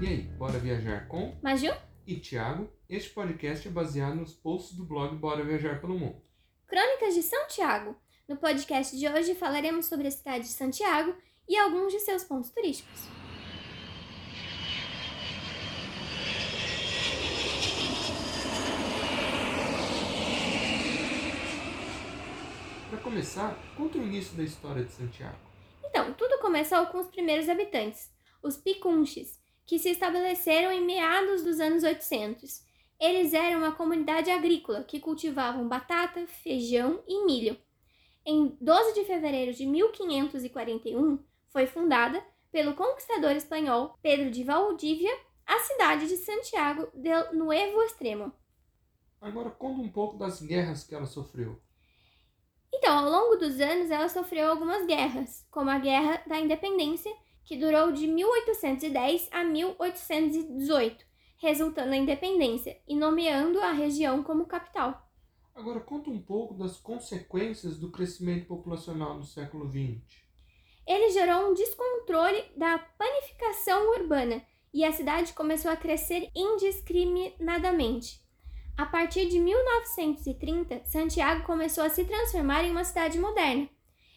E aí, bora viajar com Maju? e Tiago? Este podcast é baseado nos posts do blog Bora Viajar pelo Mundo. Crônicas de São Tiago. No podcast de hoje falaremos sobre a cidade de Santiago e alguns de seus pontos turísticos. Para começar, conta o início da história de Santiago. Então, tudo começou com os primeiros habitantes, os Picunches, que se estabeleceram em meados dos anos 800. Eles eram uma comunidade agrícola que cultivavam batata, feijão e milho. Em 12 de fevereiro de 1541, foi fundada pelo conquistador espanhol Pedro de Valdívia a cidade de Santiago del Nuevo Extremo. Agora conta um pouco das guerras que ela sofreu. Então, ao longo dos anos, ela sofreu algumas guerras, como a Guerra da Independência, que durou de 1810 a 1818, resultando na independência e nomeando a região como capital. Agora conta um pouco das consequências do crescimento populacional no século XX. Ele gerou um descontrole da panificação urbana e a cidade começou a crescer indiscriminadamente. A partir de 1930, Santiago começou a se transformar em uma cidade moderna,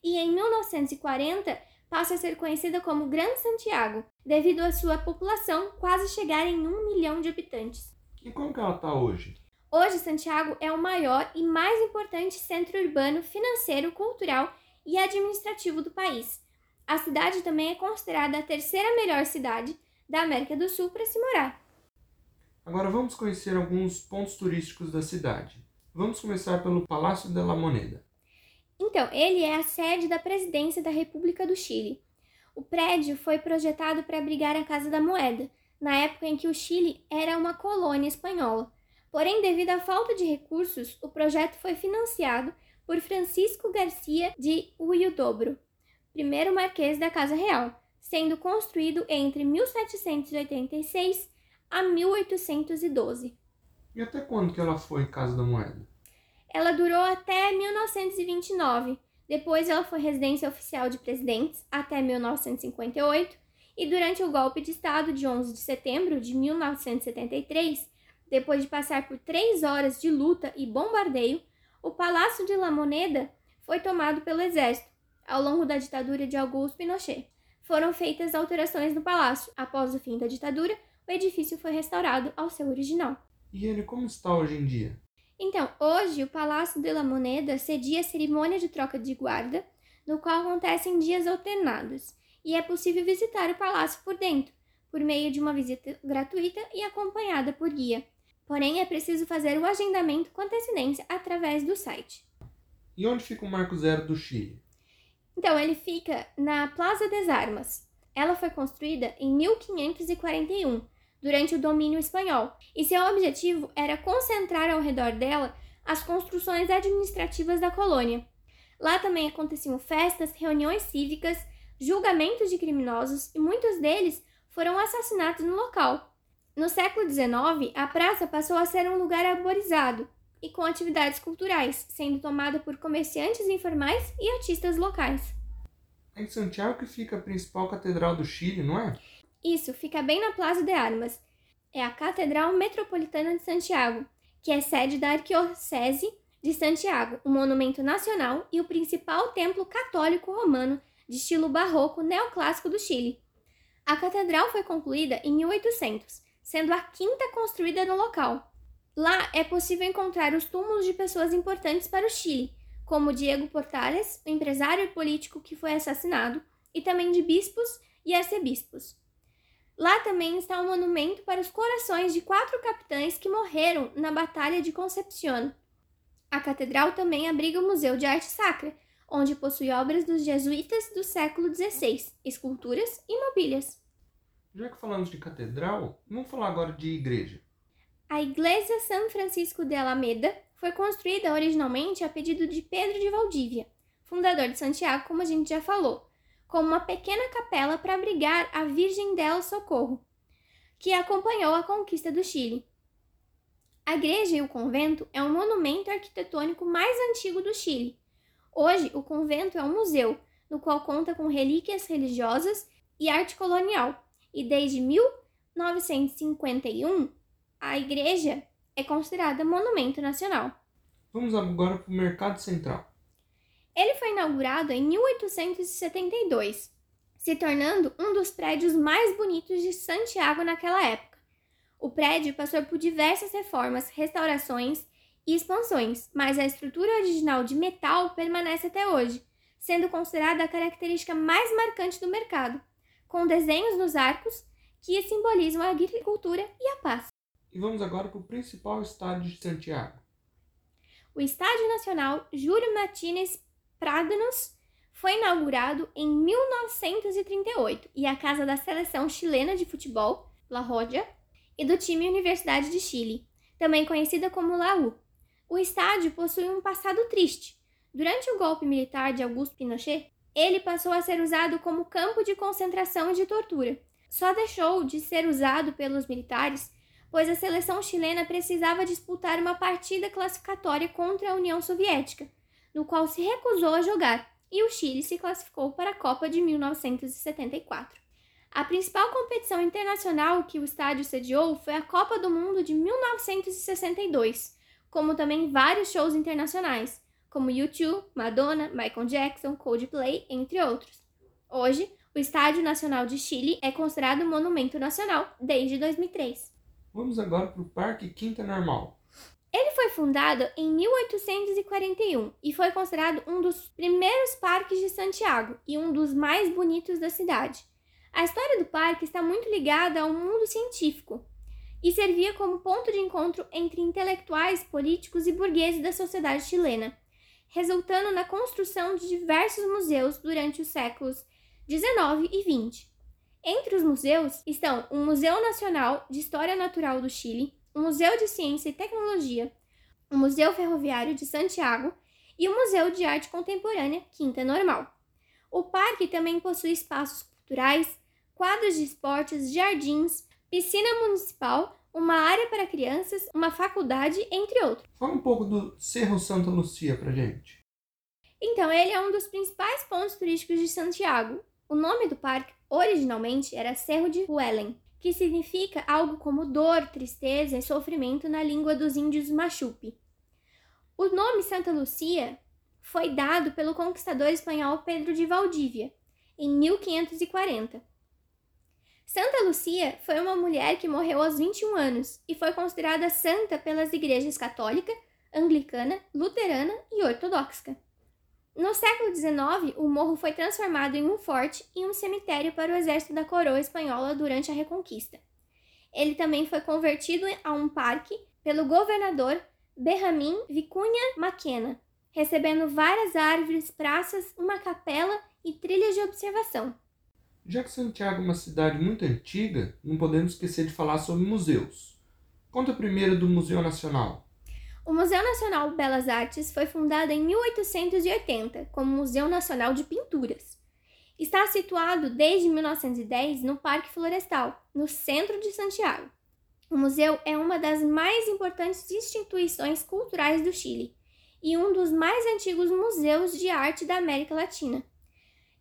e em 1940 passa a ser conhecida como Grande Santiago, devido à sua população quase chegar em um milhão de habitantes. E como que ela está hoje? Hoje, Santiago é o maior e mais importante centro urbano, financeiro, cultural e administrativo do país. A cidade também é considerada a terceira melhor cidade da América do Sul para se morar. Agora vamos conhecer alguns pontos turísticos da cidade. Vamos começar pelo Palácio de la Moneda. Então, ele é a sede da presidência da República do Chile. O prédio foi projetado para abrigar a Casa da Moeda, na época em que o Chile era uma colônia espanhola. Porém, devido à falta de recursos, o projeto foi financiado por Francisco Garcia de Huidobro, primeiro marquês da Casa Real, sendo construído entre 1786 a 1812. E até quando que ela foi Casa da Moeda? Ela durou até 1929. Depois ela foi residência oficial de presidentes até 1958 e durante o golpe de Estado de 11 de setembro de 1973, depois de passar por três horas de luta e bombardeio, o Palácio de La Moneda foi tomado pelo exército ao longo da ditadura de Augusto Pinochet. Foram feitas alterações no palácio. Após o fim da ditadura, o edifício foi restaurado ao seu original. E ele como está hoje em dia? Então, hoje o Palácio de la Moneda cedia a cerimônia de troca de guarda, no qual acontece em dias alternados, e é possível visitar o palácio por dentro, por meio de uma visita gratuita e acompanhada por guia. Porém, é preciso fazer o agendamento com antecedência através do site. E onde fica o Marco Zero do Chile? Então, ele fica na Plaza das Armas. Ela foi construída em 1541 durante o domínio espanhol, e seu objetivo era concentrar ao redor dela as construções administrativas da colônia. Lá também aconteciam festas, reuniões cívicas, julgamentos de criminosos e muitos deles foram assassinados no local. No século XIX, a praça passou a ser um lugar arborizado e com atividades culturais, sendo tomada por comerciantes informais e artistas locais. É em Santiago que fica a principal catedral do Chile, não é? Isso fica bem na Plaza de Armas. É a Catedral Metropolitana de Santiago, que é sede da Arquidiocese de Santiago, um monumento nacional e o principal templo católico romano de estilo barroco neoclássico do Chile. A catedral foi concluída em 1800, sendo a quinta construída no local. Lá é possível encontrar os túmulos de pessoas importantes para o Chile, como Diego Portales, o empresário e político que foi assassinado, e também de bispos e arcebispos. Lá também está um monumento para os corações de quatro capitães que morreram na Batalha de Concepción. A catedral também abriga o Museu de Arte Sacra, onde possui obras dos jesuítas do século XVI, esculturas e mobílias. Já que falamos de catedral, vamos falar agora de igreja. A Igreja San Francisco de Alameda foi construída originalmente a pedido de Pedro de Valdívia, fundador de Santiago, como a gente já falou, como uma pequena capela para abrigar a Virgem del Socorro, que acompanhou a conquista do Chile. A igreja e o convento é o monumento arquitetônico mais antigo do Chile. Hoje, o convento é um museu, no qual conta com relíquias religiosas e arte colonial, e desde 1951, a igreja é considerada monumento nacional. Vamos agora para o Mercado Central. Ele foi inaugurado em 1872, se tornando um dos prédios mais bonitos de Santiago naquela época. O prédio passou por diversas reformas, restaurações e expansões, mas a estrutura original de metal permanece até hoje, sendo considerada a característica mais marcante do mercado, com desenhos nos arcos que simbolizam a agricultura e a paz. E vamos agora para o principal estádio de Santiago. O Estádio Nacional Júlio Martínez Prádanos foi inaugurado em 1938 e é a casa da seleção chilena de futebol, La Roja, e do time Universidade de Chile, também conhecida como Laú. O estádio possui um passado triste. Durante o golpe militar de Augusto Pinochet, ele passou a ser usado como campo de concentração e de tortura. Só deixou de ser usado pelos militares pois a seleção chilena precisava disputar uma partida classificatória contra a União Soviética, no qual se recusou a jogar, e o Chile se classificou para a Copa de 1974. A principal competição internacional que o estádio sediou foi a Copa do Mundo de 1962, como também vários shows internacionais, como U2, Madonna, Michael Jackson, Coldplay, entre outros. Hoje, o Estádio Nacional de Chile é considerado monumento nacional desde 2003. Vamos agora para o Parque Quinta Normal. Ele foi fundado em 1841 e foi considerado um dos primeiros parques de Santiago e um dos mais bonitos da cidade. A história do parque está muito ligada ao mundo científico e servia como ponto de encontro entre intelectuais, políticos e burgueses da sociedade chilena, resultando na construção de diversos museus durante os séculos 19 e 20. Entre os museus estão o Museu Nacional de História Natural do Chile, o Museu de Ciência e Tecnologia, o Museu Ferroviário de Santiago e o Museu de Arte Contemporânea Quinta Normal. O parque também possui espaços culturais, quadros de esportes, jardins, piscina municipal, uma área para crianças, uma faculdade, entre outros. Fala um pouco do Cerro Santa Lucia pra gente. Então, ele é um dos principais pontos turísticos de Santiago. O nome do parque Originalmente era Cerro de Huelen, que significa algo como dor, tristeza e sofrimento na língua dos índios Machupi. O nome Santa Lucia foi dado pelo conquistador espanhol Pedro de Valdívia, em 1540. Santa Lucia foi uma mulher que morreu aos 21 anos e foi considerada santa pelas igrejas católica, anglicana, luterana e ortodoxa. No século XIX, o morro foi transformado em um forte e um cemitério para o exército da coroa espanhola durante a Reconquista. Ele também foi convertido a um parque pelo governador Benjamin Vicunha Maquena, recebendo várias árvores, praças, uma capela e trilhas de observação. Já que Santiago é uma cidade muito antiga, não podemos esquecer de falar sobre museus. Conta primeiro do Museu Nacional. O Museu Nacional Belas Artes foi fundado em 1880 como Museu Nacional de Pinturas. Está situado desde 1910 no Parque Florestal, no centro de Santiago. O museu é uma das mais importantes instituições culturais do Chile e um dos mais antigos museus de arte da América Latina.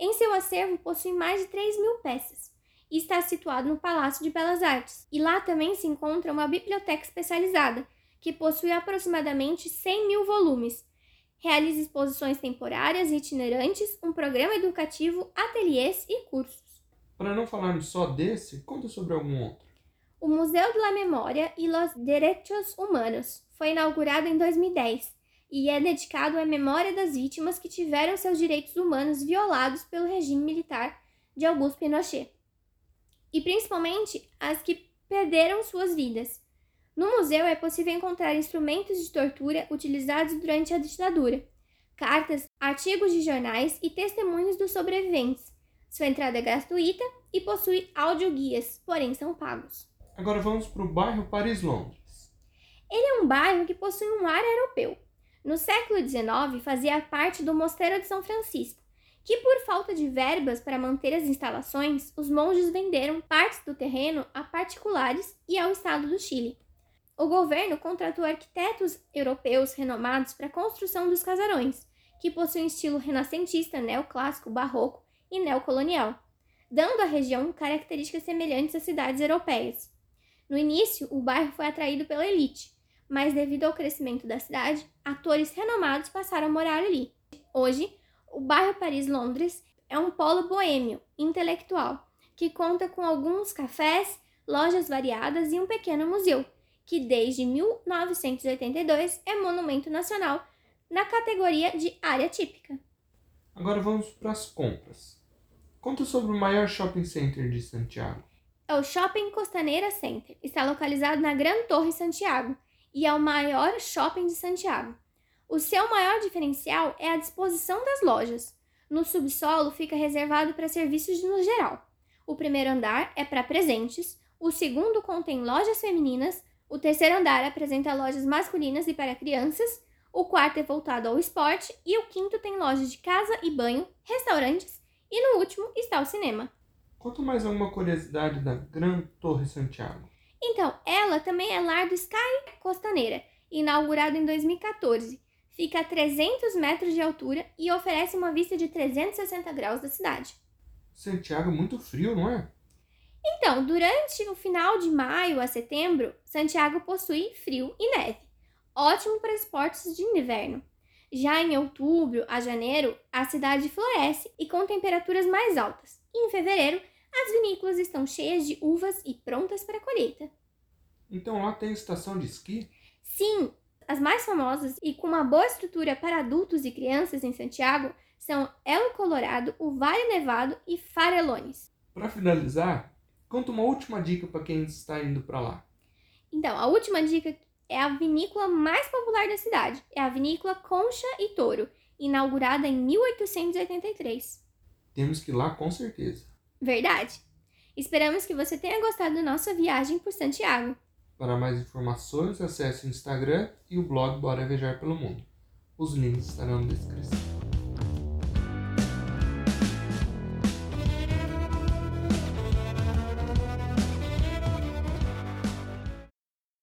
Em seu acervo possui mais de 3 mil peças e está situado no Palácio de Belas Artes. E lá também se encontra uma biblioteca especializada que possui aproximadamente 100 mil volumes. Realiza exposições temporárias e itinerantes, um programa educativo, ateliês e cursos. Para não falarmos só desse, conta sobre algum outro. O Museu de la Memória e los Derechos Humanos foi inaugurado em 2010 e é dedicado à memória das vítimas que tiveram seus direitos humanos violados pelo regime militar de Augusto Pinochet, e principalmente as que perderam suas vidas. No museu é possível encontrar instrumentos de tortura utilizados durante a ditadura, cartas, artigos de jornais e testemunhos dos sobreviventes. Sua entrada é gratuita e possui audioguias, porém são pagos. Agora vamos para o bairro Paris-Londres. Ele é um bairro que possui um ar europeu. No século XIX, fazia parte do Mosteiro de São Francisco, que, por falta de verbas para manter as instalações, os monges venderam partes do terreno a particulares e ao Estado do Chile. O governo contratou arquitetos europeus renomados para a construção dos casarões, que possuem estilo renascentista, neoclássico, barroco e neocolonial. dando à região características semelhantes às cidades europeias. No início, o bairro foi atraído pela elite, mas devido ao crescimento da cidade, atores renomados passaram a morar ali. Hoje, o bairro Paris-Londres é um polo boêmio, intelectual, que conta com alguns cafés, lojas variadas e um pequeno museu, que desde 1982 é monumento nacional na categoria de área típica. Agora vamos para as compras. Conta sobre o maior shopping center de Santiago. É o Shopping Costaneira Center. Está localizado na Gran Torre Santiago e é o maior shopping de Santiago. O seu maior diferencial é a disposição das lojas. No subsolo fica reservado para serviços no geral. O primeiro andar é para presentes, o segundo contém lojas femininas, o terceiro andar apresenta lojas masculinas e para crianças, o quarto é voltado ao esporte e o quinto tem lojas de casa e banho, restaurantes e no último está o cinema. Conta mais alguma curiosidade da Gran Torre Santiago. Então, ela também é lar do Sky Costaneira, inaugurado em 2014. Fica a 300 metros de altura e oferece uma vista de 360 graus da cidade. Santiago é muito frio, não é? Então, durante o final de maio a setembro, Santiago possui frio e neve, ótimo para esportes de inverno. Já em outubro a janeiro, a cidade floresce e com temperaturas mais altas. E em fevereiro, as vinícolas estão cheias de uvas e prontas para a colheita. Então lá tem estação de esqui? Sim, as mais famosas e com uma boa estrutura para adultos e crianças em Santiago são El Colorado, o Vale Nevado e Farellones. Para finalizar, Conta uma última dica para quem está indo para lá. Então, a última dica é a vinícola mais popular da cidade. É a vinícola Concha e Toro, inaugurada em 1883. Temos que ir lá com certeza. Verdade. Esperamos que você tenha gostado da nossa viagem por Santiago. Para mais informações, acesse o Instagram e o blog Bora Viajar pelo Mundo. Os links estarão na descrição.